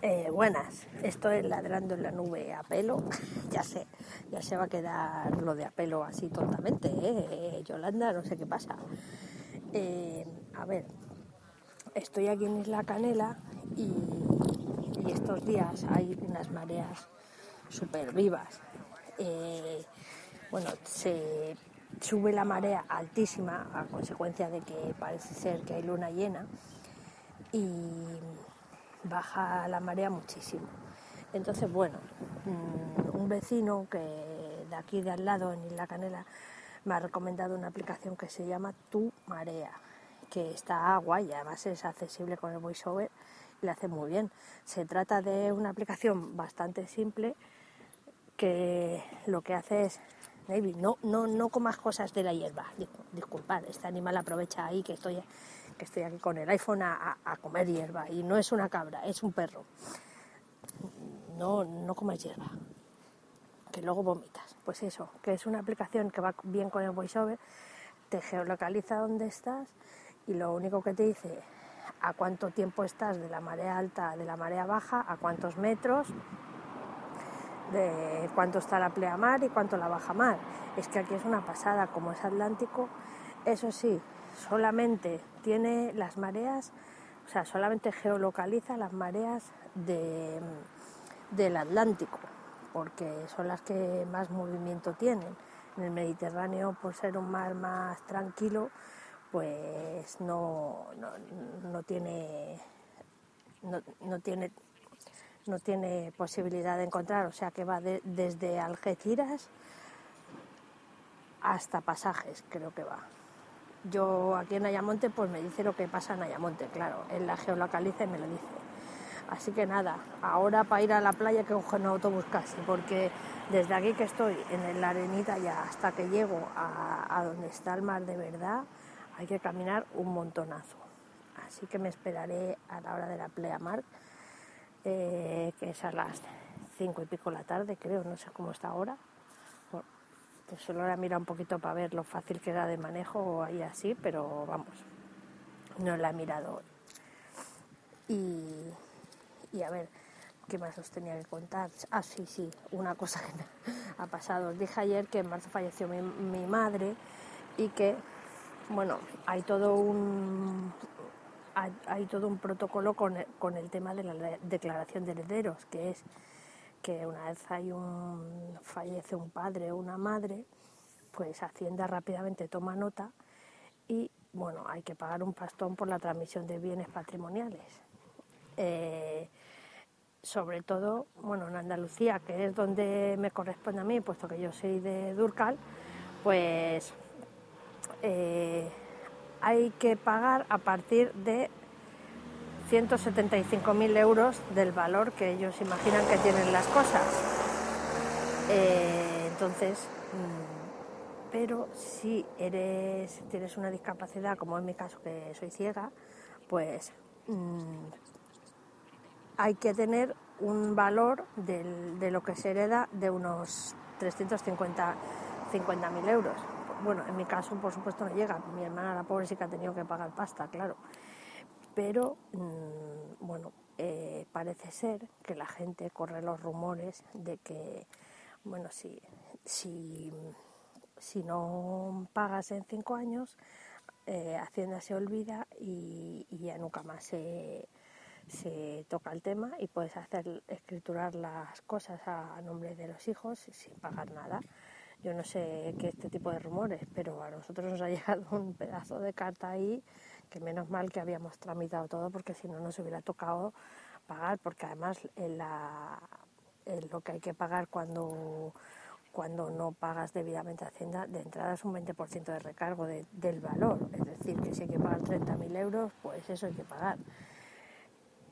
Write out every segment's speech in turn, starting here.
Eh, buenas, estoy ladrando en la nube a pelo. ya sé, ya se va a quedar lo de a pelo así tontamente, ¿eh? Yolanda, no sé qué pasa. Eh, a ver, estoy aquí en Isla Canela y, y estos días hay unas mareas súper vivas. Eh, bueno, se sube la marea altísima a consecuencia de que parece ser que hay luna llena y baja la marea muchísimo. Entonces, bueno, mm, un vecino que de aquí de al lado, en Isla Canela, me ha recomendado una aplicación que se llama Tu Marea, que está agua y además es accesible con el VoiceOver y le hace muy bien. Se trata de una aplicación bastante simple que lo que hace es, David, no, no, no comas cosas de la hierba. Disculpad, este animal aprovecha ahí que estoy que estoy aquí con el iPhone a, comer hierba y no es una cabra, es un perro. No, no comes hierba, que luego vomitas. Pues eso, que es una aplicación que va bien con el VoiceOver, te geolocaliza dónde estás y lo único que te dice a cuánto tiempo estás de la marea alta, de la marea baja, a cuántos metros, de cuánto está la pleamar y cuánto la baja mar. Es que aquí es una pasada, como es Atlántico, eso sí, solamente tiene las mareas, o sea, solamente geolocaliza las mareas de, del Atlántico, porque son las que más movimiento tienen. En el Mediterráneo, por ser un mar más tranquilo, pues no, no, tiene no, tiene no tiene posibilidad de encontrar, o sea que va desde Algeciras hasta pasajes, creo que va. Yo aquí en Ayamonte, pues me dice lo que pasa en Ayamonte, claro, él la geolocaliza y me lo dice. Así que nada, ahora para ir a la playa que coger un autobús casi, porque desde aquí que estoy en la arenita ya hasta que llego a, donde está el mar de verdad, hay que caminar un montonazo. Así que me esperaré a la hora de la playa mar, eh, que es a las cinco y pico de la tarde, creo, no sé cómo está ahora, pues solo ahora mira un poquito para ver lo fácil que era de manejo ahí así, pero vamos, no la he mirado hoy. Y, a ver, ¿qué más os tenía que contar? Ah, sí, sí, una cosa que ha pasado. Os dije ayer que en marzo falleció mi, madre y que, bueno, hay todo un, hay, todo un protocolo con con el tema de la declaración de herederos, que es que una vez hay un fallece un padre o una madre, pues Hacienda rápidamente toma nota y bueno, hay que pagar un pastón por la transmisión de bienes patrimoniales. Eh, sobre todo, bueno, en Andalucía, que es donde me corresponde a mí, puesto que yo soy de Durcal, pues eh, hay que pagar a partir de 175.000 euros del valor que ellos imaginan que tienen las cosas. Eh, entonces, mm, pero si eres, tienes una discapacidad, como en mi caso que soy ciega, pues mm, hay que tener un valor de lo que se hereda de unos 350.000 euros. Bueno, en mi caso, por supuesto, no llega. Mi hermana, la pobre, sí que ha tenido que pagar pasta, claro pero mm, bueno, eh, parece ser que la gente corre los rumores de que, bueno, si, si, si no pagas en cinco años, eh, Hacienda se olvida y, ya nunca más se, se, toca el tema y puedes hacer escriturar las cosas a, nombre de los hijos sin pagar nada. Yo no sé qué este tipo de rumores, pero a nosotros nos ha llegado un pedazo de carta ahí que menos mal que habíamos tramitado todo porque si no nos hubiera tocado pagar, porque además la, lo que hay que pagar cuando, cuando no pagas debidamente Hacienda, de entrada es un 20% de recargo del valor, es decir, que si hay que pagar 30.000 euros, pues eso hay que pagar.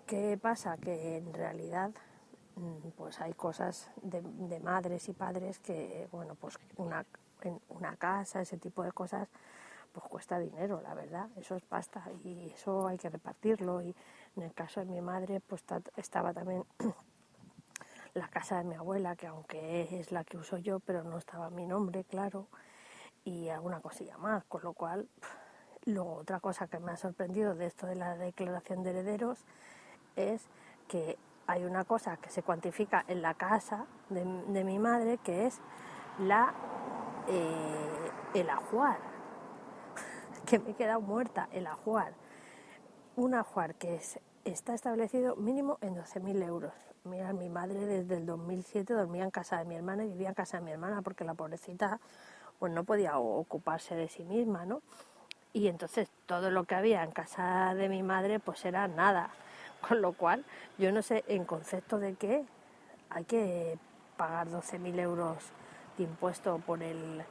¿Qué pasa? Que en realidad mm, pues hay cosas de, de madres y padres que, bueno, pues una, en una casa, ese tipo de cosas, pues cuesta dinero, la verdad, eso es pasta y eso hay que repartirlo. Y en el caso de mi madre, pues estaba también la casa de mi abuela, que aunque es la que uso yo, pero no estaba mi nombre, claro, y alguna cosilla más, con lo cual, luego otra cosa que me ha sorprendido de esto de la declaración de herederos es que hay una cosa que se cuantifica en la casa de, mi madre que es la eh, el ajuar, que me he quedado muerta, el ajuar. Un ajuar que es, está establecido mínimo en 12.000 euros. Mira, mi madre desde el 2007 dormía en casa de mi hermana y vivía en casa de mi hermana porque la pobrecita pues no podía ocuparse de sí misma, ¿no? Y entonces todo lo que había en casa de mi madre pues era nada. Con lo cual, yo no sé en concepto de qué hay que pagar 12.000 euros de impuesto por el,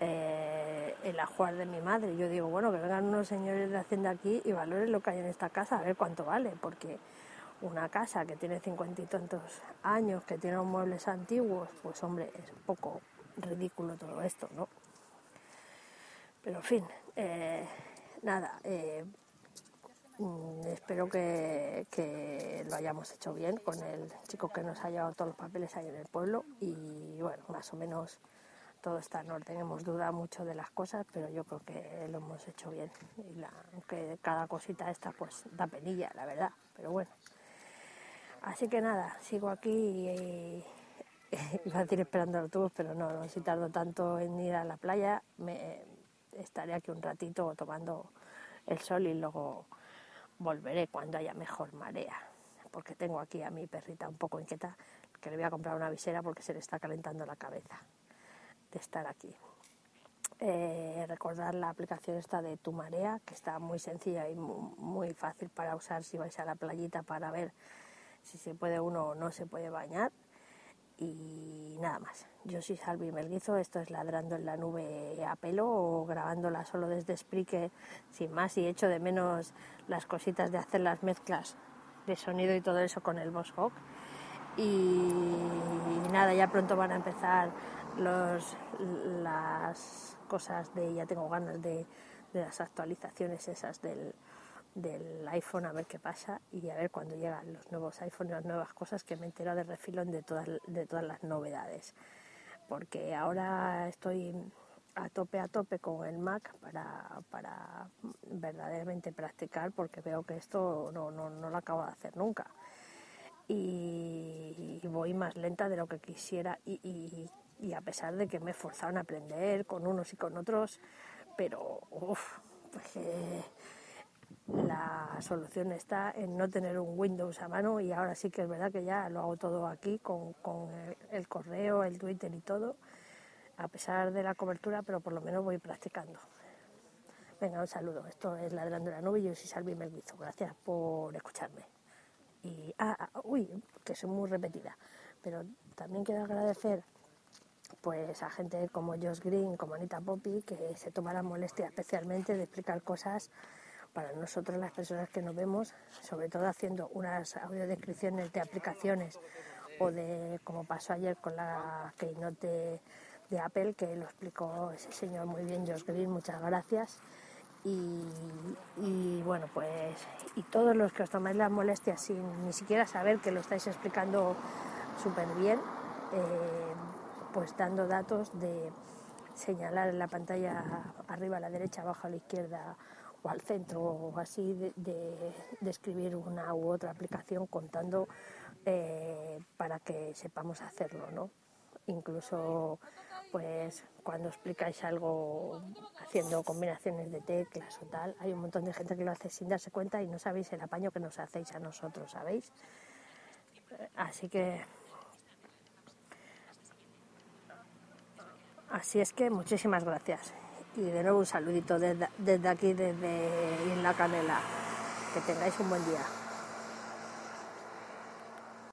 eh, el ajuar de mi madre. Yo digo, bueno, que vengan unos señores de Hacienda aquí y valoren lo que hay en esta casa, a ver cuánto vale, porque una casa que tiene cincuenta y tantos años, que tiene muebles antiguos, pues hombre, es un poco ridículo todo esto, ¿no? Pero en fin, eh, nada, eh, mm, espero que, que, lo hayamos hecho bien con el chico que nos ha llevado todos los papeles ahí en el pueblo y bueno, más o menos todo está en orden. Hemos dudado mucho de las cosas, pero yo creo que lo hemos hecho bien. Y la, aunque cada cosita esta pues da penilla, la verdad, pero bueno. Así que nada, sigo aquí y, iba a decir esperando el autobús, pero no, no, si tardo tanto en ir a la playa, me estaré aquí un ratito tomando el sol y luego volveré cuando haya mejor marea, porque tengo aquí a mi perrita un poco inquieta, que le voy a comprar una visera porque se le está calentando la cabeza de estar aquí. Eh, recordar la aplicación esta de Tu Marea, que está muy sencilla y muy, fácil para usar si vais a la playita para ver si se puede uno o no se puede bañar. Y nada más. Yo soy Salvi Melguizo, esto es Ladrando en la Nube a pelo o grabándola solo desde Spreaker sin más y echo de menos las cositas de hacer las mezclas de sonido y todo eso con el Boss Hawk. Y nada, ya pronto van a empezar los, las cosas de, ya tengo ganas de, las actualizaciones esas del, del, iPhone, a ver qué pasa y a ver cuando llegan los nuevos iPhones, las nuevas cosas que me entero de refilón de todas, de todas las novedades. Porque ahora estoy a tope, a tope con el Mac para, para verdaderamente practicar porque veo que esto no, no, no lo acabo de hacer nunca. Y, voy más lenta de lo que quisiera y a pesar de que me forzaron a aprender con unos y con otros, pero pues, eh, la solución está en no tener un Windows a mano y ahora sí que es verdad que ya lo hago todo aquí con, el, correo, el Twitter y todo, a pesar de la cobertura, pero por lo menos voy practicando. Venga, un saludo. Esto es Ladrando la Nube y yo soy Salvi Melguizo. Gracias por escucharme. Y, ah, ah, uy, que soy muy repetida, pero también quiero agradecer pues a gente como Josh Green, como Anita Poppy, que se toma la molestia especialmente de explicar cosas para nosotros las personas que nos vemos, sobre todo haciendo unas audiodescripciones de aplicaciones o de como pasó ayer con la keynote de, Apple, que lo explicó ese señor muy bien, Josh Green, muchas gracias. Y, bueno, pues, y todos los que os tomáis la molestia sin ni siquiera saber que lo estáis explicando súper bien, eh, pues dando datos de señalar en la pantalla arriba a la derecha, abajo a la izquierda o al centro o así de, escribir una u otra aplicación contando eh, para que sepamos hacerlo, ¿no? Incluso pues cuando explicáis algo haciendo combinaciones de teclas o tal, hay un montón de gente que lo hace sin darse cuenta y no sabéis el apaño que nos hacéis a nosotros, ¿sabéis? Así que Así es que muchísimas gracias. Y de nuevo un saludito desde, aquí, desde en la canela. Que tengáis un buen día.